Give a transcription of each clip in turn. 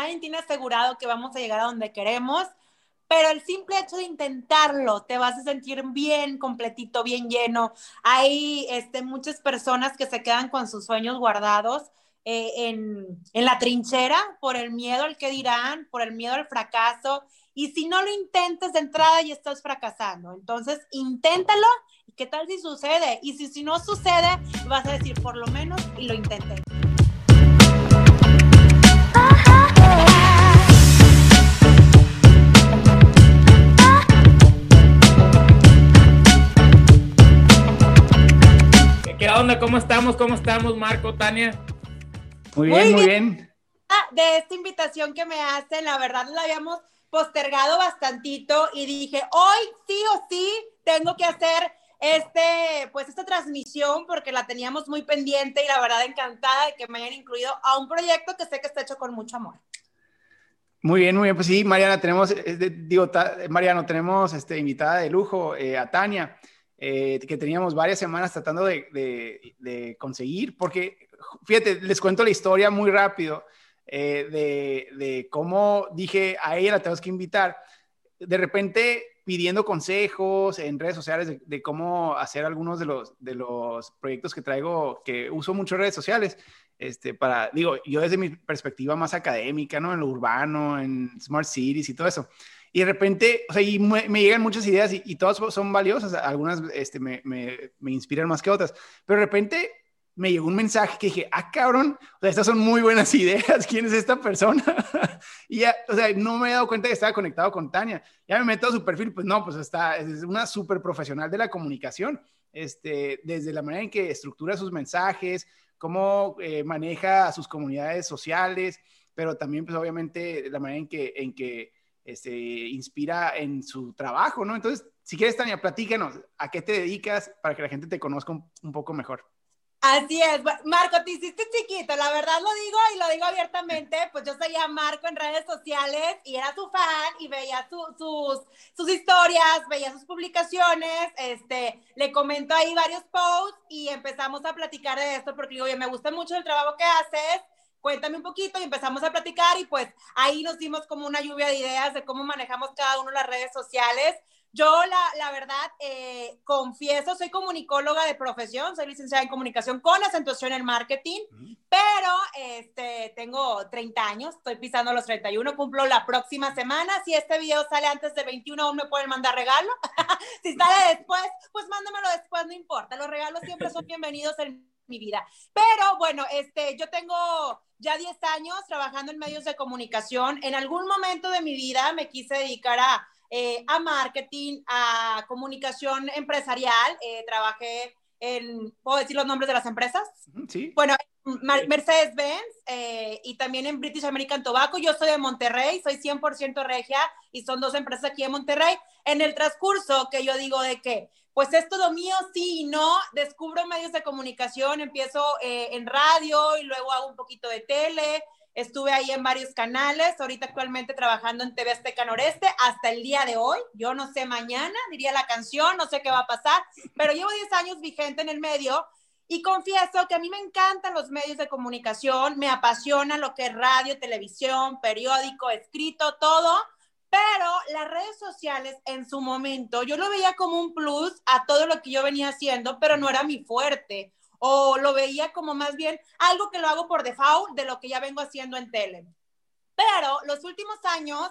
nadie tiene asegurado que vamos a llegar a donde queremos, pero el simple hecho de intentarlo te vas a sentir bien completito, bien lleno. Hay este, muchas personas que se quedan con sus sueños guardados eh, en, en la trinchera por el miedo al que dirán, por el miedo al fracaso. Y si no lo intentes de entrada, ya estás fracasando. Entonces, inténtalo. ¿Y qué tal si sucede? Y si, si no sucede, vas a decir, por lo menos, y lo intenté. Onda? ¿Cómo estamos? ¿Cómo estamos, Marco, Tania? Muy bien, muy bien. De esta invitación que me hacen, la verdad la habíamos postergado bastantito y dije, hoy sí o sí tengo que hacer este, pues esta transmisión porque la teníamos muy pendiente y la verdad encantada de que me hayan incluido a un proyecto que sé que está hecho con mucho amor. Muy bien, muy bien. Pues sí, Mariana, tenemos, digo, Mariano, tenemos este, invitada de lujo eh, a Tania. Eh, que teníamos varias semanas tratando de, conseguir, porque fíjate, les cuento la historia muy rápido eh, de, cómo dije a ella la tenemos que invitar. De repente pidiendo consejos en redes sociales de, cómo hacer algunos de los, de los proyectos que traigo, que uso mucho redes sociales, este, para, digo, yo desde mi perspectiva más académica, ¿no? En lo urbano, en Smart Cities y todo eso. Y de repente, o sea, y me, llegan muchas ideas y, todas son valiosas, algunas este, me, me, inspiran más que otras, pero de repente me llegó un mensaje que dije, ah, cabrón, o sea, estas son muy buenas ideas, ¿quién es esta persona? y ya, o sea, no me he dado cuenta que estaba conectado con Tania. Ya me meto a su perfil, pues no, pues está, es una súper profesional de la comunicación, este, desde la manera en que estructura sus mensajes, cómo eh, maneja sus comunidades sociales, pero también, pues obviamente, la manera en que este, inspira en su trabajo, ¿no? Entonces, si quieres, Tania, platícanos a qué te dedicas para que la gente te conozca un, poco mejor. Así es, Marco, te hiciste chiquito, la verdad lo digo y lo digo abiertamente, pues yo seguía a Marco en redes sociales y era su fan y veía sus, sus historias, veía sus publicaciones, este, le comento ahí varios posts y empezamos a platicar de esto porque digo, me gusta mucho el trabajo que haces, cuéntame un poquito y empezamos a platicar y pues ahí nos dimos como una lluvia de ideas de cómo manejamos cada uno las redes sociales. Yo, la, la verdad, eh, confieso, soy comunicóloga de profesión, soy licenciada en comunicación con acentuación en marketing, pero este, tengo 30 años, estoy pisando los 31, cumplo la próxima semana. Si este video sale antes de 21, aún me pueden mandar regalo. si sale después, pues mándamelo después, no importa. Los regalos siempre son bienvenidos en mi vida. Pero bueno, este, yo tengo ya 10 años trabajando en medios de comunicación. En algún momento de mi vida me quise dedicar a, eh, a marketing, a comunicación empresarial. Eh, trabajé en, ¿puedo decir los nombres de las empresas? Sí. Bueno, Mercedes-Benz eh, y también en British American Tobacco. Yo soy de Monterrey, soy 100% regia y son dos empresas aquí en Monterrey. En el transcurso que yo digo de que, pues es todo mío, sí y no, descubro medios de comunicación, empiezo eh, en radio y luego hago un poquito de tele. Estuve ahí en varios canales, ahorita actualmente trabajando en TV Azteca Noreste hasta el día de hoy. Yo no sé mañana, diría la canción, no sé qué va a pasar, pero llevo 10 años vigente en el medio y confieso que a mí me encantan los medios de comunicación, me apasiona lo que es radio, televisión, periódico, escrito, todo, pero las redes sociales en su momento yo lo veía como un plus a todo lo que yo venía haciendo, pero no era mi fuerte. O lo veía como más bien algo que lo hago por default de lo que ya vengo haciendo en tele. Pero los últimos años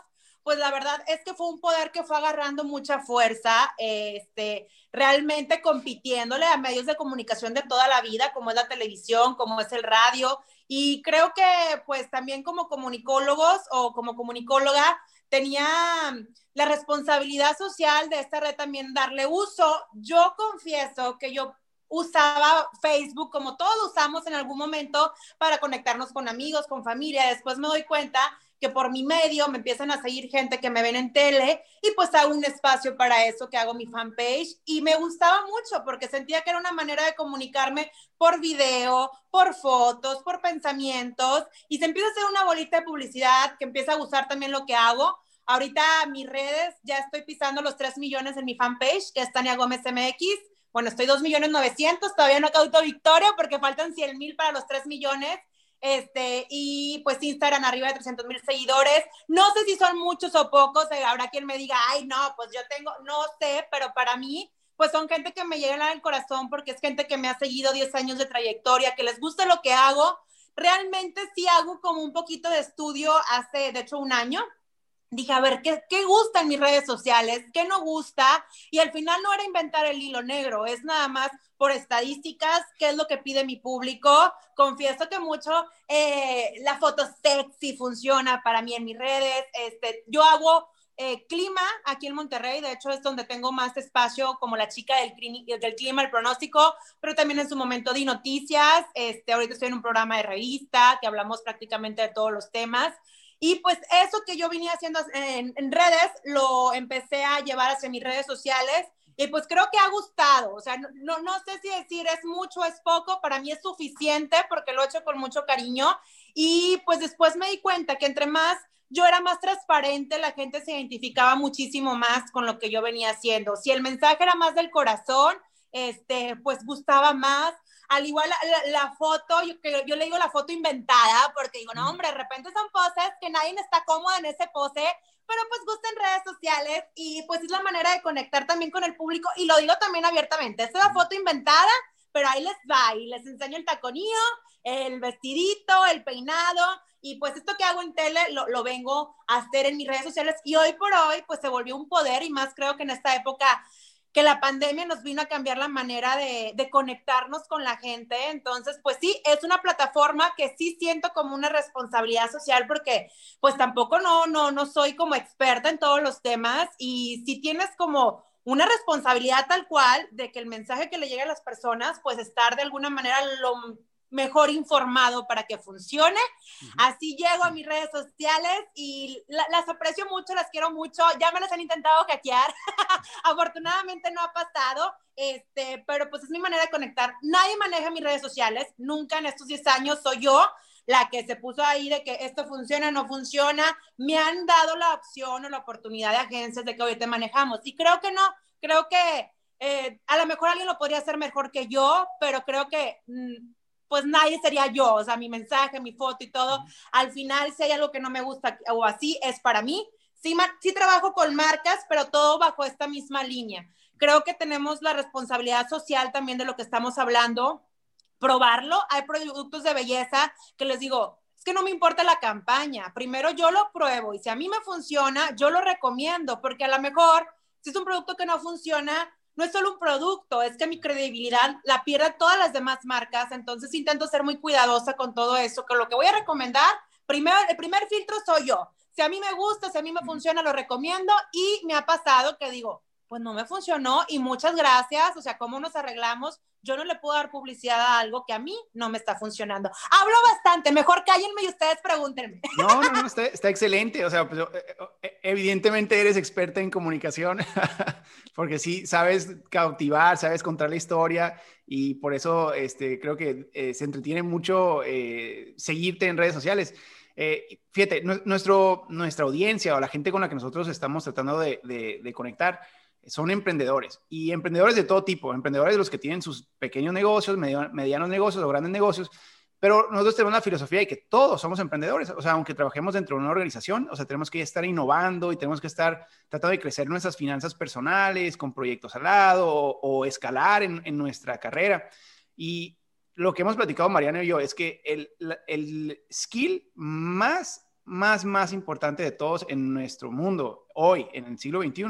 pues la verdad es que fue un poder que fue agarrando mucha fuerza, este, realmente compitiéndole a medios de comunicación de toda la vida, como es la televisión, como es el radio, y creo que pues también como comunicólogos o como comunicóloga tenía la responsabilidad social de esta red también darle uso. Yo confieso que yo usaba Facebook como todos usamos en algún momento para conectarnos con amigos, con familia. Después me doy cuenta que por mi medio me empiezan a seguir gente que me ven en tele y pues hago un espacio para eso que hago mi fanpage y me gustaba mucho porque sentía que era una manera de comunicarme por video, por fotos, por pensamientos y se empieza a hacer una bolita de publicidad que empieza a gustar también lo que hago. Ahorita mis redes ya estoy pisando los 3 millones en mi fanpage, que es Tania Gómez MX. Bueno, estoy 2 millones 900, todavía no cauto victoria porque faltan 100 mil para los 3 millones este, y pues Instagram arriba de 300 mil seguidores. No sé si son muchos o pocos, eh, habrá quien me diga, ay, no, pues yo tengo, no sé, pero para mí, pues son gente que me llega al corazón porque es gente que me ha seguido 10 años de trayectoria, que les gusta lo que hago. Realmente sí hago como un poquito de estudio hace, de hecho, un año dije, a ver, ¿qué, ¿qué, gusta en mis redes sociales? ¿Qué no gusta? Y al final no era inventar el hilo negro, es nada más por estadísticas, qué es lo que pide mi público. Confieso que mucho eh, la foto sexy funciona para mí en mis redes. Este, yo hago eh, clima aquí en Monterrey, de hecho es donde tengo más espacio como la chica del, del clima, el pronóstico, pero también en su momento di noticias. Este, ahorita estoy en un programa de revista que hablamos prácticamente de todos los temas. Y pues eso que yo venía haciendo en, redes, lo empecé a llevar hacia mis redes sociales y pues creo que ha gustado. O sea, no, no sé si decir es mucho es poco, para mí es suficiente porque lo he hecho con mucho cariño. Y pues después me di cuenta que entre más yo era más transparente, la gente se identificaba muchísimo más con lo que yo venía haciendo. Si el mensaje era más del corazón, este, pues gustaba más al igual la, foto, yo, yo le digo la foto inventada, porque digo, no, hombre, de repente son poses que nadie está cómodo en ese pose, pero pues gusta en redes sociales y pues es la manera de conectar también con el público y lo digo también abiertamente, esta es la foto inventada, pero ahí les va y les enseño el taconillo, el vestidito, el peinado y pues esto que hago en tele lo, lo, vengo a hacer en mis redes sociales y hoy por hoy pues se volvió un poder y más creo que en esta época que la pandemia nos vino a cambiar la manera de, conectarnos con la gente. Entonces, pues sí, es una plataforma que sí siento como una responsabilidad social porque pues tampoco no, no, no soy como experta en todos los temas y si tienes como una responsabilidad tal cual de que el mensaje que le llegue a las personas, pues estar de alguna manera lo mejor informado para que funcione. Así llego a mis redes sociales y las aprecio mucho, las quiero mucho. Ya me las han intentado hackear. Afortunadamente no ha pasado, este, pero pues es mi manera de conectar. Nadie maneja mis redes sociales. Nunca en estos 10 años soy yo la que se puso ahí de que esto funciona, no funciona. Me han dado la opción o la oportunidad de agencias de que hoy te manejamos. Y creo que no, creo que eh, a lo mejor alguien lo podría hacer mejor que yo, pero creo que... Mm, pues nadie sería yo, o sea, mi mensaje, mi foto y todo. Al final, si hay algo que no me gusta o así, es para mí. Sí, sí trabajo con marcas, pero todo bajo esta misma línea. Creo que tenemos la responsabilidad social también de lo que estamos hablando, probarlo. Hay productos de belleza que les digo, es que no me importa la campaña, primero yo lo pruebo y si a mí me funciona, yo lo recomiendo, porque a lo mejor si es un producto que no funciona, no es solo un producto, es que mi credibilidad la pierden todas las demás marcas, entonces intento ser muy cuidadosa con todo eso, que lo que voy a recomendar, primero, el primer filtro soy yo. Si a mí me gusta, si a mí me funciona, lo recomiendo y me ha pasado que digo, pues no me funcionó y muchas gracias, o sea, ¿cómo nos arreglamos? Yo no le puedo dar publicidad a algo que a mí no me está funcionando. Hablo bastante, mejor cállenme y ustedes pregúntenme. No, no, no, está, excelente, o sea, pues, eh, eh, evidentemente eres experta en comunicación, porque sí, sabes cautivar, sabes contar la historia y por eso este, creo que eh, se entretiene mucho seguirte en redes sociales. fíjate, nuestro, nuestra audiencia o la gente con la que nosotros estamos tratando de conectar, son emprendedores y emprendedores de todo tipo, emprendedores de los que tienen sus pequeños negocios, medianos negocios o grandes negocios, pero nosotros tenemos la filosofía de que todos somos emprendedores, o sea, aunque trabajemos dentro de una organización, o sea, tenemos que estar innovando y tenemos que estar tratando de crecer nuestras finanzas personales con proyectos al lado o, escalar en, nuestra carrera. Y lo que hemos platicado Mariano y yo es que el, el skill más, más, más importante de todos en nuestro mundo hoy, en el siglo XXI,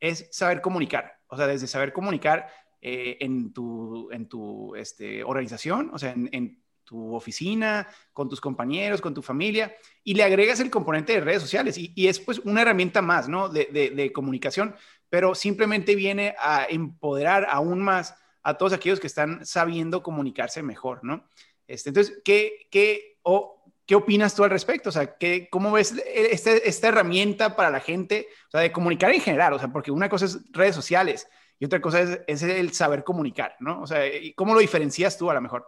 es saber comunicar, o sea, desde saber comunicar eh, en tu, en tu este, organización, o sea, en, tu oficina, con tus compañeros, con tu familia, y le agregas el componente de redes sociales, y, es pues una herramienta más, ¿no? De, de, comunicación, pero simplemente viene a empoderar aún más a todos aquellos que están sabiendo comunicarse mejor, ¿no? Este, entonces, ¿qué, qué, o ¿Qué opinas tú al respecto? O sea, ¿qué, ¿cómo ves este, esta herramienta para la gente? O sea, de comunicar en general, o sea, porque una cosa es redes sociales y otra cosa es, el saber comunicar, ¿no? O sea, ¿cómo lo diferencias tú a lo mejor?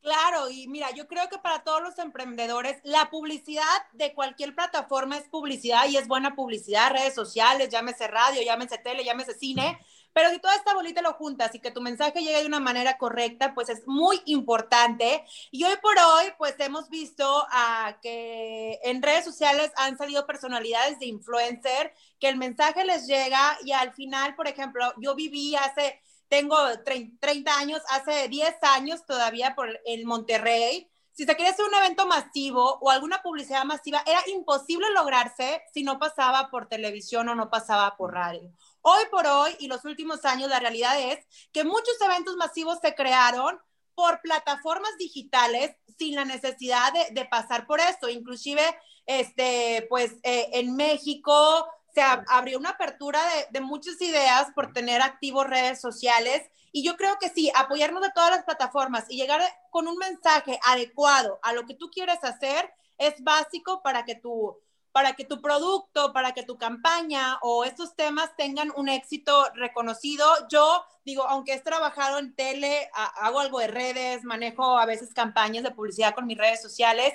Claro, y mira, yo creo que para todos los emprendedores, la publicidad de cualquier plataforma es publicidad y es buena publicidad, redes sociales, llámese radio, llámese tele, llámese cine, Pero si toda esta bolita lo juntas y que tu mensaje llegue de una manera correcta, pues es muy importante. Y hoy por hoy, pues hemos visto a que en redes sociales han salido personalidades de influencer, que el mensaje les llega y al final, por ejemplo, yo viví hace, tengo 30 años, hace 10 años todavía por el Monterrey si se quería hacer un evento masivo o alguna publicidad masiva, era imposible lograrse si no pasaba por televisión o no pasaba por radio. Hoy por hoy y los últimos años, la realidad es que muchos eventos masivos se crearon por plataformas digitales sin la necesidad de, pasar por esto. Inclusive, este, pues eh, en México se abrió una apertura de, de muchas ideas por tener activos redes sociales y yo creo que sí, apoyarnos de todas las plataformas y llegar con un mensaje adecuado a lo que tú quieres hacer es básico para que tu, para que tu producto, para que tu campaña o estos temas tengan un éxito reconocido. Yo digo, aunque he trabajado en tele, hago algo de redes, manejo a veces campañas de publicidad con mis redes sociales.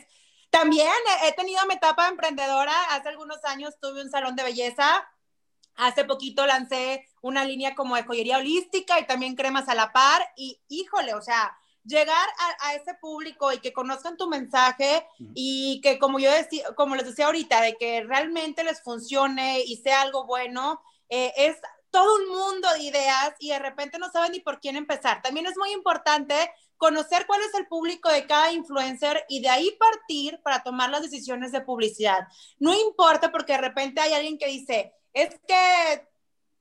También he tenido mi etapa emprendedora. Hace algunos años tuve un salón de belleza Hace poquito lancé una línea como de joyería holística y también cremas a la par. Y híjole, o sea, llegar a, ese público y que conozcan tu mensaje y que como yo decía, como les decía ahorita, de que realmente les funcione y sea algo bueno, eh, es todo un mundo de ideas y de repente no saben ni por quién empezar. También es muy importante conocer cuál es el público de cada influencer y de ahí partir para tomar las decisiones de publicidad. No importa porque de repente hay alguien que dice, es que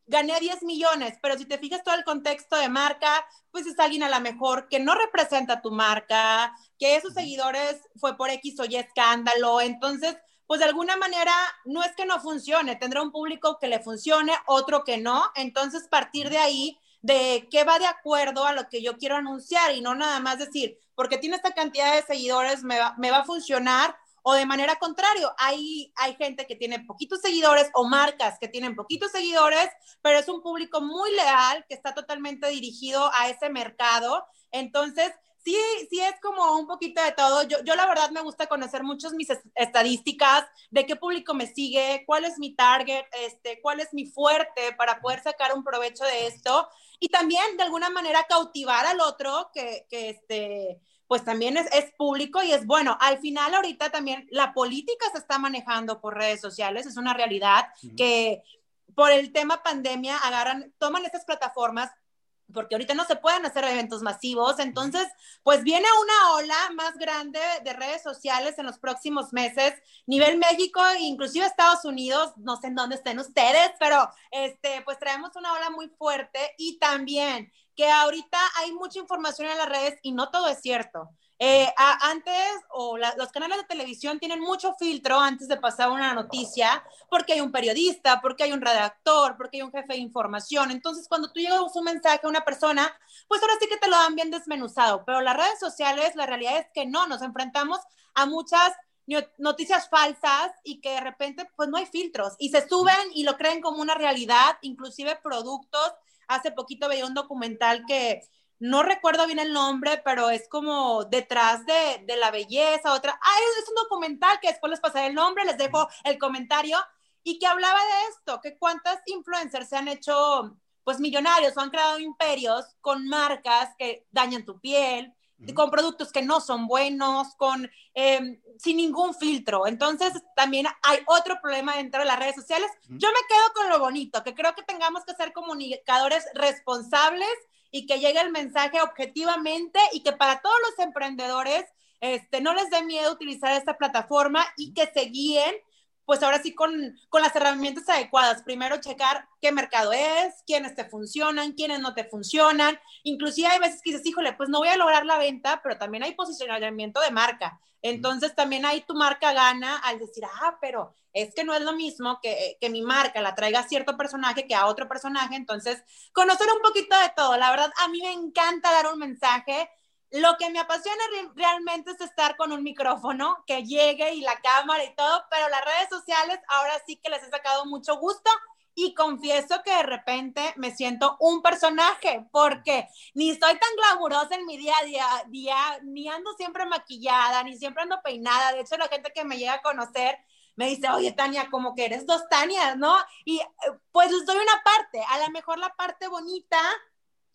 gané 10 millones, pero si te fijas todo el contexto de marca, pues es alguien a lo mejor que no representa tu marca, que esos seguidores fue por X o Y escándalo, entonces, pues de alguna manera no es que no funcione, tendrá un público que le funcione, otro que no, entonces partir de ahí de qué va de acuerdo a lo que yo quiero anunciar y no nada más decir, porque tiene esta cantidad de seguidores, me va, me va a funcionar o de manera contrario, hay, hay gente que tiene poquitos seguidores o marcas que tienen poquitos seguidores, pero es un público muy leal que está totalmente dirigido a ese mercado. Entonces, sí, sí es como un poquito de todo. Yo, yo la verdad me gusta conocer muchas mis estadísticas de qué público me sigue, cuál es mi target, este, cuál es mi fuerte para poder sacar un provecho de esto y también de alguna manera cautivar al otro que, que este, pues también es, es, público y es bueno. Al final ahorita también la política se está manejando por redes sociales, es una realidad que por el tema pandemia agarran, toman estas plataformas porque ahorita no se pueden hacer eventos masivos, entonces pues viene una ola más grande de redes sociales en los próximos meses, nivel México, inclusive Estados Unidos, no sé en dónde estén ustedes, pero este pues traemos una ola muy fuerte. Y también que ahorita hay mucha información en las redes y no todo es cierto. Eh, antes, o los canales de televisión tienen mucho filtro antes de pasar una noticia, porque hay un periodista, porque hay un redactor, porque hay un jefe de información. Entonces, cuando tú llegas un mensaje a una persona, pues ahora sí que te lo dan bien desmenuzado. Pero las redes sociales, la realidad es que no, nos enfrentamos a muchas noticias falsas y que de repente pues no hay filtros y se suben y lo creen como una realidad, inclusive productos Hace poquito veía un documental que no recuerdo bien el nombre, pero es como detrás de, de la belleza, otra. Ah, es un documental que después les pasaré el nombre, les dejo el comentario, y que hablaba de esto, que cuántas influencers se han hecho pues millonarios o han creado imperios con marcas que dañan tu piel, con productos que no son buenos, con em, sin ningún filtro. Entonces, también hay otro problema dentro de las redes sociales. Yo me quedo con lo bonito, que creo que tengamos que ser comunicadores responsables y que llegue el mensaje objetivamente y que para todos los emprendedores este, no les dé miedo utilizar esta plataforma y que se guíen pues ahora sí con, con, las herramientas adecuadas. Primero checar qué mercado es, quiénes te funcionan, quiénes no te funcionan. Inclusive hay veces que dices, híjole, pues no voy a lograr la venta, pero también hay posicionamiento de marca. Entonces también ahí tu marca gana al decir, ah, pero es que no es lo mismo que, que mi marca la traiga a cierto personaje que a otro personaje. Entonces, conocer un poquito de todo. La verdad, a mí me encanta dar un mensaje lo que me apasiona realmente es estar con un micrófono que llegue y la cámara y todo, pero las redes sociales ahora sí que les he sacado mucho gusto y confieso que de repente me siento un personaje porque ni estoy tan glamurosa en mi día a día, día, ni ando siempre maquillada, ni siempre ando peinada. De hecho, la gente que me llega a conocer me dice, oye, Tania, como que eres dos Tanias, ¿no? Y eh, pues les doy una parte, a lo mejor la parte bonita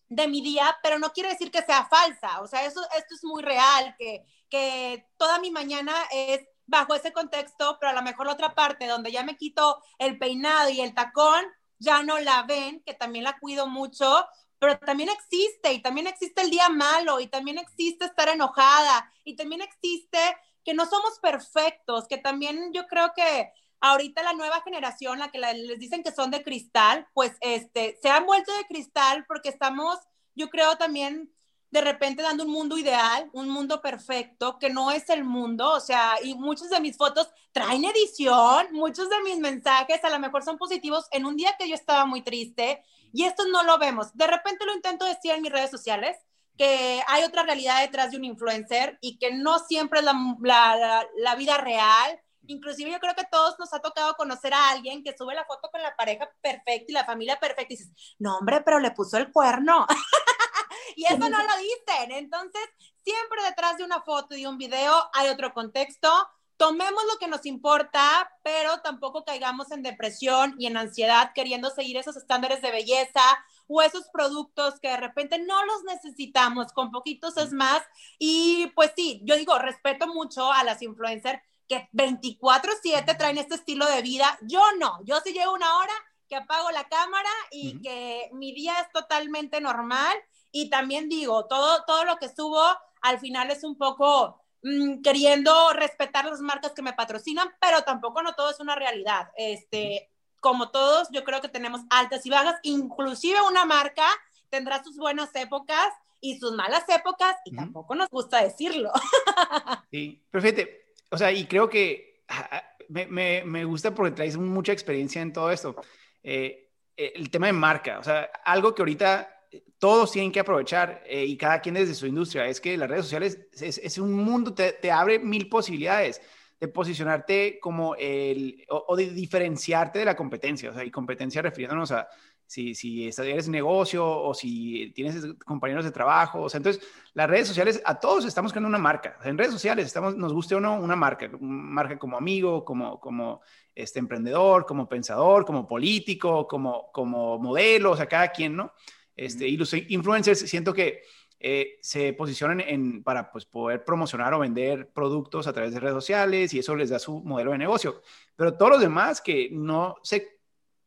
de mi día, pero no quiere decir que sea falsa, o sea, eso, esto es muy real, que, que toda mi mañana es bajo ese contexto, pero a lo mejor la otra parte donde ya me quito el peinado y el tacón, ya no la ven, que también la cuido mucho, pero también existe y también existe el día malo y también existe estar enojada y también existe que no somos perfectos, que también yo creo que ahorita la nueva generación, la que les dicen que son de cristal, pues este, se han vuelto de cristal porque estamos, yo creo también de repente dando un mundo ideal, un mundo perfecto, que no es el mundo, o sea, y muchas de mis fotos traen edición, muchos de mis mensajes a lo mejor son positivos en un día que yo estaba muy triste y esto no lo vemos. De repente lo intento decir en mis redes sociales, que hay otra realidad detrás de un influencer y que no siempre es la, la, la vida real. Inclusive yo creo que todos nos ha tocado conocer a alguien que sube la foto con la pareja perfecta y la familia perfecta y dices, no hombre, pero le puso el cuerno. y eso no lo dicen. Entonces, siempre detrás de una foto y un video hay otro contexto. Tomemos lo que nos importa, pero tampoco caigamos en depresión y en ansiedad queriendo seguir esos estándares de belleza o esos productos que de repente no los necesitamos, con poquitos es más. Y pues sí, yo digo, respeto mucho a las influencers que 24/7 traen este estilo de vida. Yo no, yo sí llevo una hora que apago la cámara y que mi día es totalmente normal y también digo, todo, todo lo que subo al final es un poco mm, queriendo respetar las marcas que me patrocinan, pero tampoco no todo es una realidad. Este, como todos, yo creo que tenemos altas y bajas, inclusive una marca tendrá sus buenas épocas y sus malas épocas, y tampoco nos gusta decirlo. Sí, perfecto. O sea, y creo que ah, ah, me, me, me gusta porque traes mucha experiencia en todo esto. Eh, el tema de marca, o sea, algo que ahorita todos tienen que aprovechar eh, y cada quien desde su industria. Es que las redes sociales es, un mundo, te, te, abre mil posibilidades de posicionarte como el, o, de diferenciarte de la competencia. O sea, y competencia refiriéndonos a si, si eres negocio o si tienes compañeros de trabajo. O sea, entonces las redes sociales, a todos estamos creando una marca. en redes sociales estamos, nos guste o no, una marca, una marca como amigo, como, como este emprendedor, como pensador, como político, como, como modelo, o sea, cada quien, ¿no? Este, y los influencers siento que eh, se posicionan en, para pues, poder promocionar o vender productos a través de redes sociales y eso les da su modelo de negocio. Pero todos los demás que no se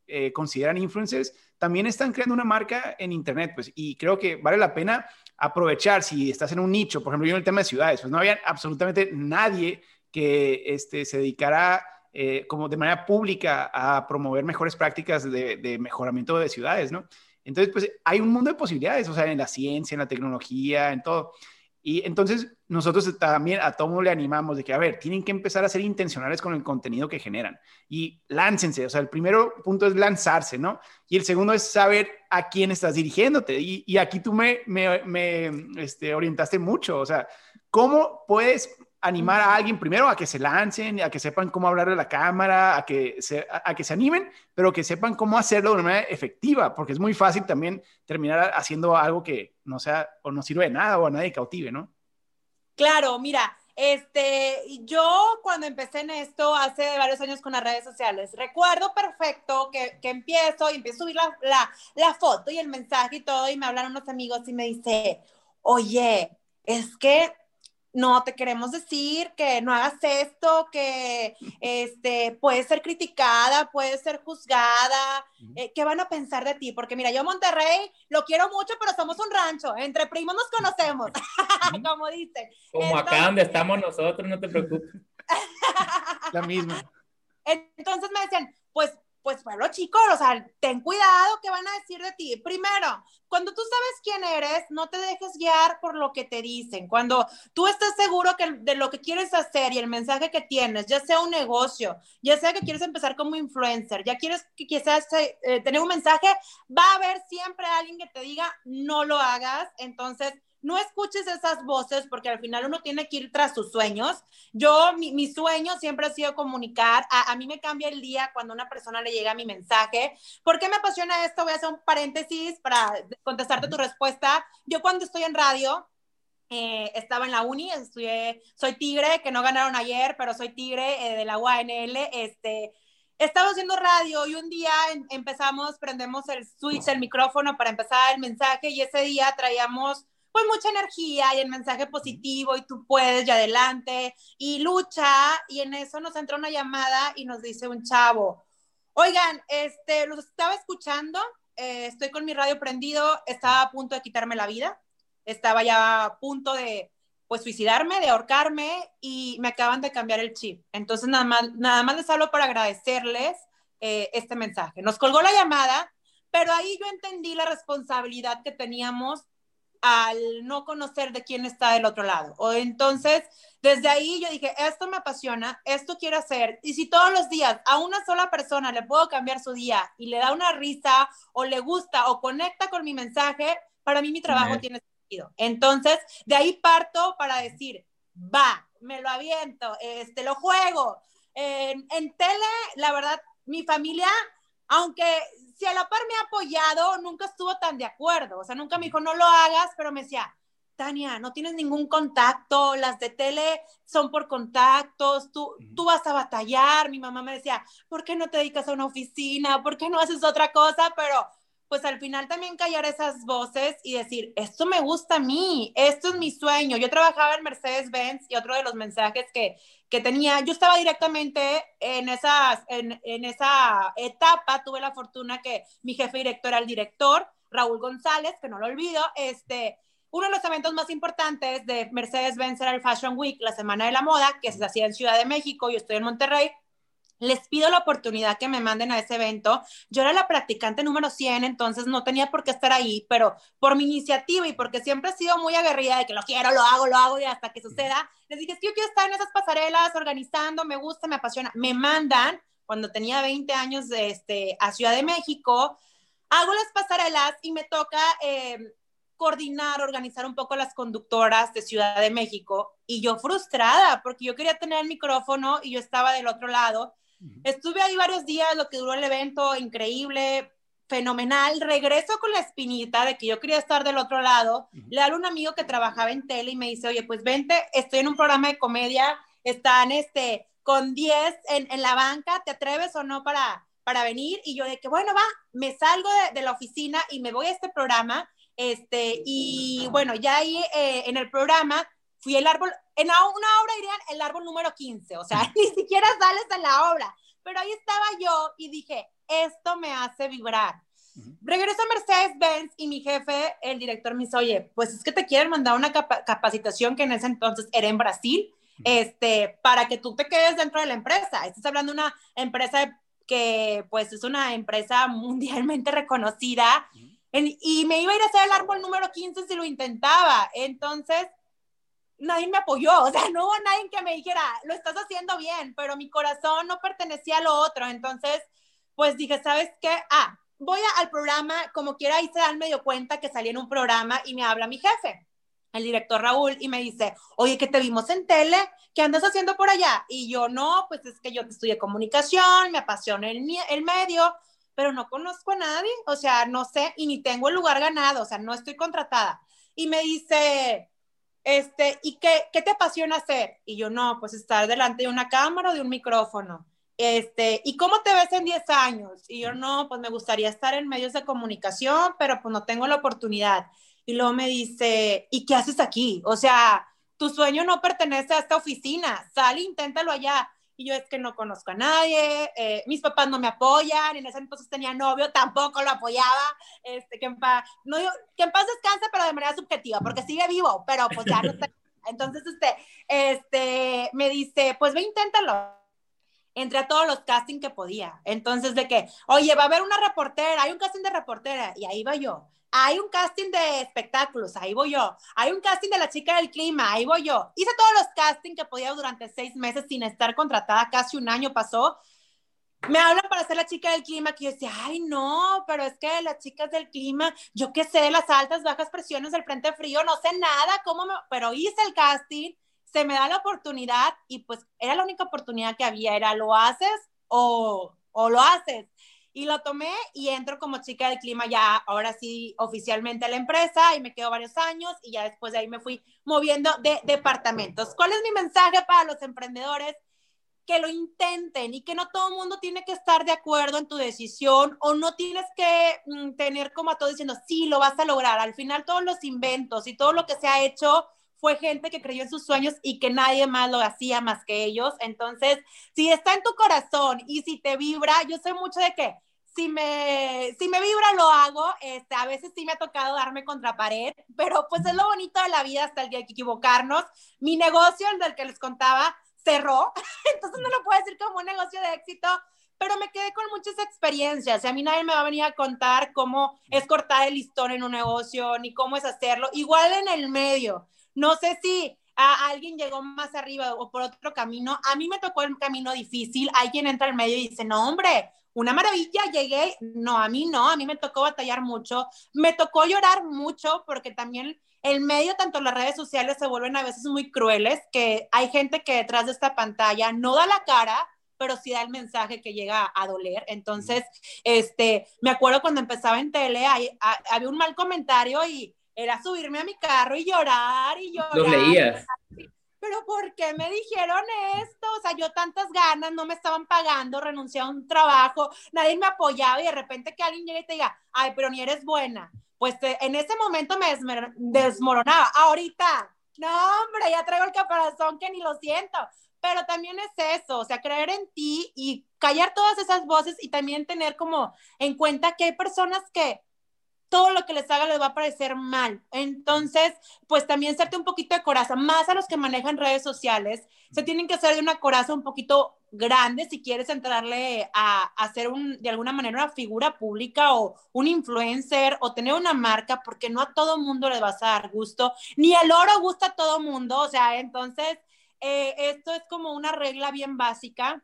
eh, consideran influencers también están creando una marca en Internet. Pues, y creo que vale la pena aprovechar si estás en un nicho. Por ejemplo, yo en el tema de ciudades, pues no había absolutamente nadie que este, se dedicara eh, como de manera pública a promover mejores prácticas de, de mejoramiento de ciudades, ¿no? Entonces, pues hay un mundo de posibilidades, o sea, en la ciencia, en la tecnología, en todo. Y entonces nosotros también a todo le animamos de que, a ver, tienen que empezar a ser intencionales con el contenido que generan y láncense. O sea, el primero punto es lanzarse, ¿no? Y el segundo es saber a quién estás dirigiéndote. Y, aquí tú me este, orientaste mucho. O sea, ¿cómo puedes animar a alguien primero a que se lancen, a que sepan cómo hablar de la cámara, a que se, a, que se animen, pero que sepan cómo hacerlo de una manera efectiva, porque es muy fácil también terminar haciendo algo que no sea o no sirve de nada o a nadie cautive, ¿no? Claro, mira, este, yo cuando empecé en esto hace varios años con las redes sociales, recuerdo perfecto que, que empiezo y empiezo a subir la, la, la foto y el mensaje y todo, y me hablan unos amigos y me dice, oye, es que no te queremos decir que no hagas esto, que este, puedes ser criticada, puedes ser juzgada, eh, ¿qué van a pensar de ti? Porque mira, yo Monterrey lo quiero mucho, pero somos un rancho, entre primos nos conocemos, como dice. Como acá donde estamos nosotros, no te preocupes. La misma. Entonces me decían, pues pues pueblo chico, o sea, ten cuidado qué van a decir de ti. Primero, cuando tú sabes quién eres, no te dejes guiar por lo que te dicen. Cuando tú estás seguro que de lo que quieres hacer y el mensaje que tienes, ya sea un negocio, ya sea que quieres empezar como influencer, ya quieres que quizás eh, tener un mensaje, va a haber siempre alguien que te diga, no lo hagas. Entonces, no escuches esas voces porque al final uno tiene que ir tras sus sueños. Yo, mi, sueño siempre ha sido comunicar. A, a, mí me cambia el día cuando una persona le llega mi mensaje. ¿Por qué me apasiona esto? Voy a hacer un paréntesis para contestarte tu respuesta. Yo cuando estoy en radio, eh, estaba en la uni, estudié, soy tigre, que no ganaron ayer, pero soy tigre eh, de la UANL, este, estaba haciendo radio y un día empezamos, prendemos el switch, el micrófono para empezar el mensaje y ese día traíamos pues mucha energía y el mensaje positivo y tú puedes y adelante y lucha y en eso nos entró una llamada y nos dice un chavo, oigan, este, los estaba escuchando, eh, estoy con mi radio prendido, estaba a punto de quitarme la vida, estaba ya a punto de pues suicidarme, de ahorcarme y me acaban de cambiar el chip. Entonces nada más, nada más les hablo para agradecerles eh, este mensaje. Nos colgó la llamada, pero ahí yo entendí la responsabilidad que teníamos al no conocer de quién está del otro lado. O entonces, desde ahí yo dije, esto me apasiona, esto quiero hacer. Y si todos los días a una sola persona le puedo cambiar su día y le da una risa o le gusta o conecta con mi mensaje, para mí mi trabajo tiene sentido. Entonces, de ahí parto para decir, va, me lo aviento, este, lo juego. En, en tele, la verdad, mi familia, aunque si a la par me ha apoyado, nunca estuvo tan de acuerdo. O sea, nunca me dijo, no lo hagas, pero me decía, Tania, no tienes ningún contacto, las de tele son por contactos, tú, tú vas a batallar. Mi mamá me decía, ¿por qué no te dedicas a una oficina? ¿Por qué no haces otra cosa? Pero pues al final también callar esas voces y decir, esto me gusta a mí, esto es mi sueño. Yo trabajaba en Mercedes-Benz y otro de los mensajes que, que tenía, yo estaba directamente en, esas, en, esa etapa, tuve la fortuna que mi jefe director era el director, Raúl González, que no lo olvido, este, uno de los eventos más importantes de Mercedes-Benz era el Fashion Week, la Semana de la Moda, que se hacía en Ciudad de México, yo estoy en Monterrey, les pido la oportunidad que me manden a ese evento. Yo era la practicante número 100, entonces no tenía por qué estar ahí, pero por mi iniciativa y porque siempre he sido muy aguerrida de que lo quiero, lo hago, lo hago y hasta que suceda, les dije, es que yo quiero estar en esas pasarelas organizando, me gusta, me apasiona. Me mandan, cuando tenía 20 años, de este, a Ciudad de México, hago las pasarelas y me toca... Eh, coordinar, organizar un poco las conductoras de Ciudad de México y yo frustrada porque yo quería tener el micrófono y yo estaba del otro lado Estuve ahí varios días, lo que duró el evento, increíble, fenomenal. Regreso con la espinita de que yo quería estar del otro lado. Le hablo a un amigo que trabajaba en tele y me dice, oye, pues vente, estoy en un programa de comedia, están este, con 10 en, en la banca, ¿te atreves o no para, para venir? Y yo de que, bueno, va, me salgo de, de la oficina y me voy a este programa. Este, y bueno, ya ahí eh, en el programa fui el árbol, en una obra dirían el árbol número 15, o sea, ni siquiera sales en la obra, pero ahí estaba yo y dije, esto me hace vibrar. Regreso a Mercedes-Benz y mi jefe, el director, me dice, oye, pues es que te quieren mandar una capacitación que en ese entonces era en Brasil, este, para que tú te quedes dentro de la empresa. Estás hablando de una empresa que pues es una empresa mundialmente reconocida y me iba a ir a hacer el árbol número 15 si lo intentaba. Entonces, nadie me apoyó, o sea, no hubo nadie que me dijera, lo estás haciendo bien, pero mi corazón no pertenecía a lo otro, entonces, pues dije, ¿sabes qué? Ah, voy al programa, como quiera, ahí se dan medio cuenta que salí en un programa y me habla mi jefe, el director Raúl, y me dice, oye, que te vimos en tele, ¿qué andas haciendo por allá? Y yo, no, pues es que yo estudié comunicación, me apasiona el, el medio, pero no conozco a nadie, o sea, no sé, y ni tengo el lugar ganado, o sea, no estoy contratada. Y me dice, este, ¿y qué, qué te apasiona hacer? Y yo, no, pues estar delante de una cámara o de un micrófono. Este, ¿y cómo te ves en 10 años? Y yo, no, pues me gustaría estar en medios de comunicación, pero pues no tengo la oportunidad. Y luego me dice, ¿y qué haces aquí? O sea, tu sueño no pertenece a esta oficina, sal e inténtalo allá. Y yo es que no conozco a nadie, eh, mis papás no me apoyan, en ese entonces tenía novio, tampoco lo apoyaba, este, que, en paz, no, que en paz descanse, pero de manera subjetiva, porque sigue vivo, pero pues ya no está. Entonces, este, este, me dice, pues ve, inténtalo. Entré a todos los castings que podía. Entonces, de que, oye, va a haber una reportera, hay un casting de reportera, y ahí va yo hay un casting de espectáculos, ahí voy yo. Hay un casting de la chica del clima, ahí voy yo. Hice todos los castings que podía durante seis meses sin estar contratada, casi un año pasó. Me hablan para ser la chica del clima, que yo decía, ay, no, pero es que las chicas del clima, yo qué sé las altas, bajas presiones del frente frío, no sé nada, cómo me... Pero hice el casting, se me da la oportunidad y pues era la única oportunidad que había, era lo haces o, o lo haces. Y lo tomé y entro como chica del clima ya, ahora sí, oficialmente a la empresa y me quedo varios años y ya después de ahí me fui moviendo de departamentos. ¿Cuál es mi mensaje para los emprendedores? Que lo intenten y que no todo el mundo tiene que estar de acuerdo en tu decisión o no tienes que mm, tener como a todo diciendo, sí, lo vas a lograr. Al final todos los inventos y todo lo que se ha hecho fue gente que creyó en sus sueños y que nadie más lo hacía más que ellos. Entonces, si está en tu corazón y si te vibra, yo soy mucho de que si me, si me vibra, lo hago. Este, a veces sí me ha tocado darme contra pared, pero pues es lo bonito de la vida hasta el hay que equivocarnos. Mi negocio, el del que les contaba, cerró, entonces no lo puedo decir como un negocio de éxito, pero me quedé con muchas experiencias. a mí nadie me va a venir a contar cómo es cortar el listón en un negocio, ni cómo es hacerlo. Igual en el medio. No sé si a alguien llegó más arriba o por otro camino. A mí me tocó el camino difícil. Alguien entra al medio y dice, no, hombre, una maravilla, llegué, no, a mí no, a mí me tocó batallar mucho, me tocó llorar mucho porque también el medio, tanto las redes sociales se vuelven a veces muy crueles, que hay gente que detrás de esta pantalla no da la cara, pero sí da el mensaje que llega a doler. Entonces, este, me acuerdo cuando empezaba en tele, había un mal comentario y era subirme a mi carro y llorar y llorar. Lo leías pero ¿por qué me dijeron esto? O sea, yo tantas ganas, no me estaban pagando, renuncié a un trabajo, nadie me apoyaba y de repente que alguien llegue y te diga, ay, pero ni eres buena. Pues eh, en ese momento me desmoronaba. Ahorita, no, hombre, ya traigo el caparazón que ni lo siento. Pero también es eso, o sea, creer en ti y callar todas esas voces y también tener como en cuenta que hay personas que todo lo que les haga les va a parecer mal. Entonces, pues también serte un poquito de coraza, más a los que manejan redes sociales, se tienen que hacer de una coraza un poquito grande si quieres entrarle a, hacer un, de alguna manera una figura pública o un influencer o tener una marca, porque no a todo mundo le vas a dar gusto, ni el oro gusta a todo mundo, o sea, entonces, eh, esto es como una regla bien básica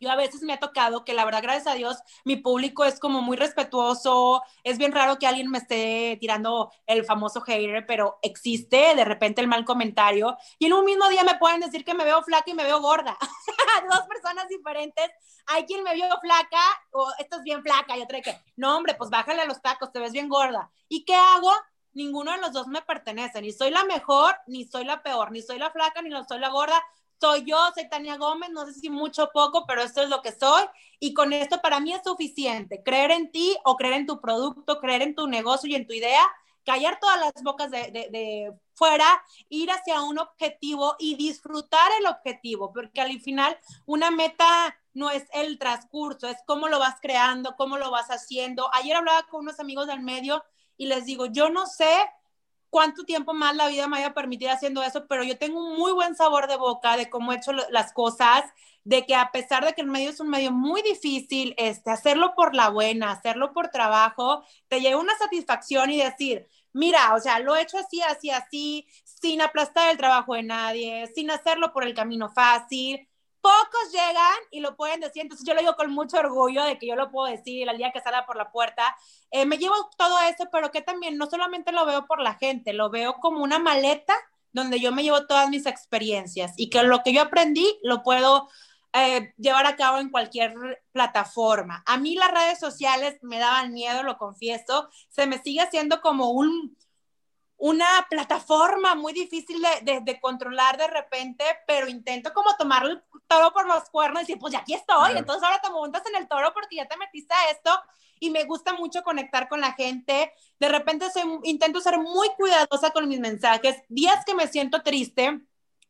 yo a veces me ha tocado que la verdad, gracias a Dios, mi público es como muy respetuoso. Es bien raro que alguien me esté tirando el famoso hater, pero existe de repente el mal comentario. Y en un mismo día me pueden decir que me veo flaca y me veo gorda. Dos personas diferentes. Hay quien me vio flaca o esto es bien flaca y otra que, no hombre, pues bájale los tacos, te ves bien gorda. ¿Y qué hago? Ninguno de los dos me pertenece. Ni soy la mejor, ni soy la peor. Ni soy la flaca, ni soy la gorda soy yo, soy Tania Gómez, no sé si mucho o poco, pero esto es lo que soy. Y con esto para mí es suficiente. Creer en ti o creer en tu producto, creer en tu negocio y en tu idea, callar todas las bocas de, de, fuera, ir hacia un objetivo y disfrutar el objetivo, porque al final una meta no es el transcurso, es cómo lo vas creando, cómo lo vas haciendo. Ayer hablaba con unos amigos del medio y les digo, yo no sé cuánto tiempo más la vida me haya permitido haciendo eso, pero yo tengo un muy buen sabor de boca de cómo he hecho las cosas, de que a pesar de que el medio es un medio muy difícil, este, hacerlo por la buena, hacerlo por trabajo, te lleva una satisfacción y decir, mira, o sea, lo he hecho así, así, así, sin aplastar el trabajo de nadie, sin hacerlo por el camino fácil, pocos llegan y lo pueden decir, entonces yo lo digo con mucho orgullo de que yo lo puedo decir el día que salga por la puerta. Eh, me llevo todo eso, pero que también no solamente lo veo por la gente, lo veo como una maleta donde yo me llevo todas mis experiencias y que lo que yo aprendí lo puedo eh, llevar a cabo en cualquier plataforma. A mí las redes sociales me daban miedo, lo confieso, se me sigue haciendo como un, una plataforma muy difícil de, controlar de repente, pero intento como tomar el toro por los cuernos y decir, pues ya aquí estoy, entonces ahora te montas en el toro porque ya te metiste a esto y me gusta mucho conectar con la gente. De repente soy, intento ser muy cuidadosa con mis mensajes. Días que me siento triste,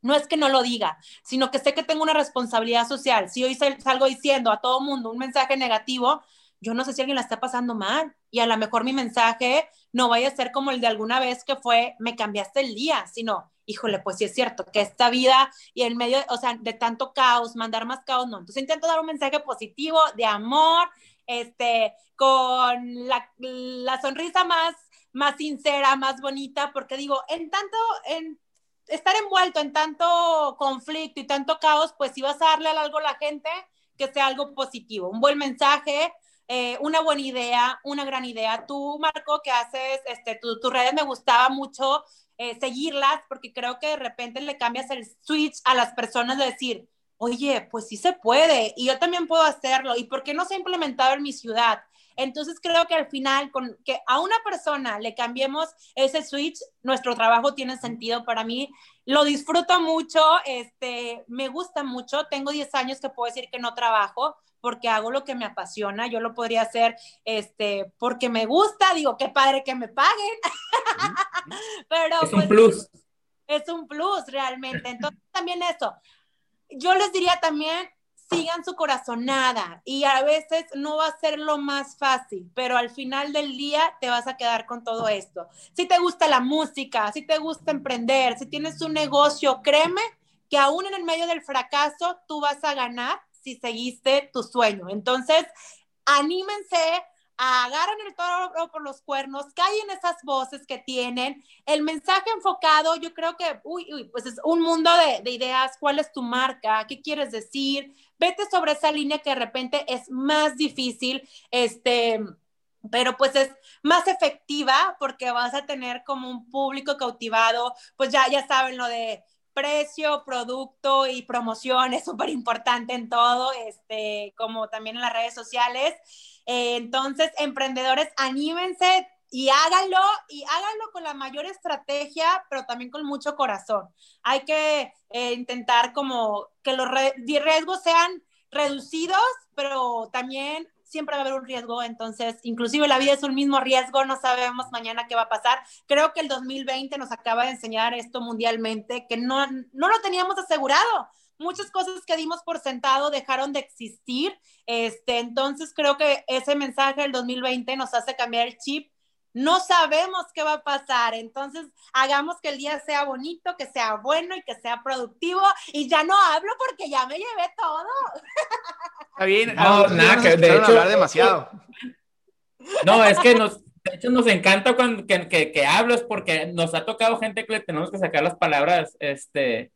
no es que no lo diga, sino que sé que tengo una responsabilidad social. Si hoy salgo diciendo a todo mundo un mensaje negativo, yo no sé si alguien la está pasando mal y a lo mejor mi mensaje no vaya a ser como el de alguna vez que fue, me cambiaste el día, sino, híjole, pues sí es cierto, que esta vida y en medio, o sea, de tanto caos, mandar más caos, no. Entonces intento dar un mensaje positivo, de amor, este, con la, la sonrisa más, más sincera, más bonita, porque digo, en tanto, en estar envuelto en tanto conflicto y tanto caos, pues si vas a darle algo a la gente, que sea algo positivo, un buen mensaje, eh, una buena idea, una gran idea. Tú, Marco, que haces este, tus redes, me gustaba mucho eh, seguirlas porque creo que de repente le cambias el switch a las personas de decir, oye, pues sí se puede y yo también puedo hacerlo y por qué no se ha implementado en mi ciudad. Entonces creo que al final, con que a una persona le cambiemos ese switch, nuestro trabajo tiene sentido para mí. Lo disfruto mucho, este, me gusta mucho. Tengo 10 años que puedo decir que no trabajo porque hago lo que me apasiona. Yo lo podría hacer este, porque me gusta. Digo, qué padre que me paguen. Pero es un pues, plus. Es un plus realmente. Entonces también eso. Yo les diría también, sigan su corazonada y a veces no va a ser lo más fácil, pero al final del día te vas a quedar con todo esto. Si te gusta la música, si te gusta emprender, si tienes un negocio, créeme que aún en el medio del fracaso tú vas a ganar si seguiste tu sueño. Entonces, anímense, agarran el toro por los cuernos, callen esas voces que tienen. El mensaje enfocado, yo creo que, uy, uy pues es un mundo de, de, ideas. ¿Cuál es tu marca? ¿Qué quieres decir? Vete sobre esa línea que de repente es más difícil, este, pero pues es más efectiva porque vas a tener como un público cautivado, pues ya, ya saben lo de precio, producto y promoción es súper importante en todo, este, como también en las redes sociales. Eh, entonces, emprendedores, anímense y háganlo y háganlo con la mayor estrategia, pero también con mucho corazón. Hay que eh, intentar como que los riesgos sean reducidos, pero también siempre va a haber un riesgo, entonces inclusive la vida es un mismo riesgo, no sabemos mañana qué va a pasar. Creo que el 2020 nos acaba de enseñar esto mundialmente, que no, no lo teníamos asegurado muchas cosas que dimos por sentado dejaron de existir. Este, entonces creo que ese mensaje del 2020 nos hace cambiar el chip. No sabemos qué va a pasar, entonces hagamos que el día sea bonito, que sea bueno y que sea productivo. Y ya no hablo porque ya me llevé todo. Está bien, no, nada, que de hecho, hablar demasiado. No, es que nos, de hecho, nos encanta cuando que, que, que hablas porque nos ha tocado gente que le tenemos que sacar las palabras, este,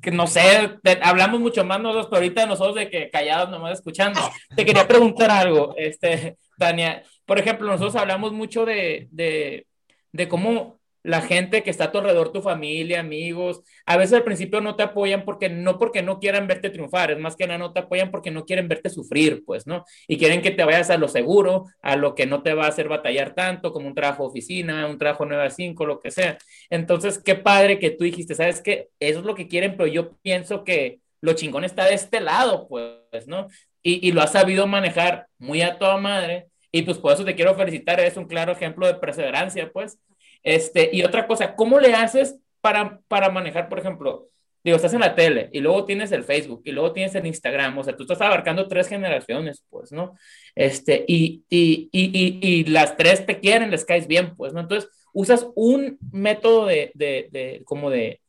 que no sé, hablamos mucho más nosotros, pero ahorita nosotros de que callados nomás escuchando. Te quería preguntar algo, este, Tania. Por ejemplo, nosotros hablamos mucho de, de, de cómo la gente que está a tu alrededor, tu familia, amigos, a veces al principio no te apoyan porque no porque no quieran verte triunfar, es más que nada no te apoyan porque no quieren verte sufrir, pues, ¿no? Y quieren que te vayas a lo seguro, a lo que no te va a hacer batallar tanto, como un trabajo oficina, un trabajo 9 a 5, lo que sea. Entonces, qué padre que tú dijiste, ¿sabes qué? Eso es lo que quieren, pero yo pienso que lo chingón está de este lado, pues, ¿no? Y, lo has sabido manejar muy a toda madre. Y pues por eso te quiero felicitar, eres un claro ejemplo de perseverancia, pues. Este, y otra cosa, ¿cómo le haces para, para manejar, por ejemplo, digo, estás en la tele y luego tienes el Facebook y luego tienes el Instagram, o sea, tú estás abarcando tres generaciones, pues, ¿no? Este, y, y, y, y las tres te quieren, les caes bien, pues, ¿no? Entonces, usas un método de, de, de como de,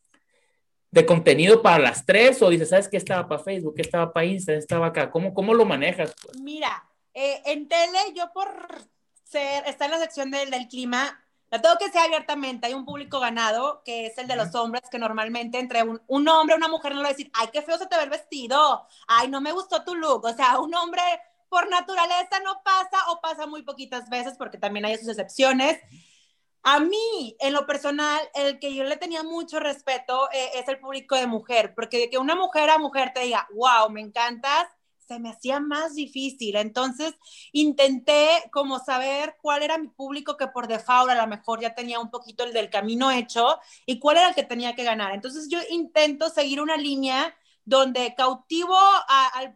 de contenido para las tres o dices, ¿sabes qué estaba para Facebook? ¿Qué estaba para Instagram? ¿Estaba acá? ¿Cómo, cómo lo manejas? Pues? Mira, eh, en tele yo por ser, está en la sección del, del clima, la tengo que decir abiertamente, hay un público ganado, que es el de los hombres, que normalmente entre un, un hombre y una mujer no a decir, ay, qué feo se te ve el vestido, ay, no me gustó tu look, o sea, un hombre por naturaleza no pasa o pasa muy poquitas veces, porque también hay sus excepciones. A mí, en lo personal, el que yo le tenía mucho respeto eh, es el público de mujer, porque que una mujer a mujer te diga, wow, me encantas, se me hacía más difícil. Entonces intenté como saber cuál era mi público que por default a lo mejor ya tenía un poquito el del camino hecho y cuál era el que tenía que ganar. Entonces yo intento seguir una línea donde cautivo a,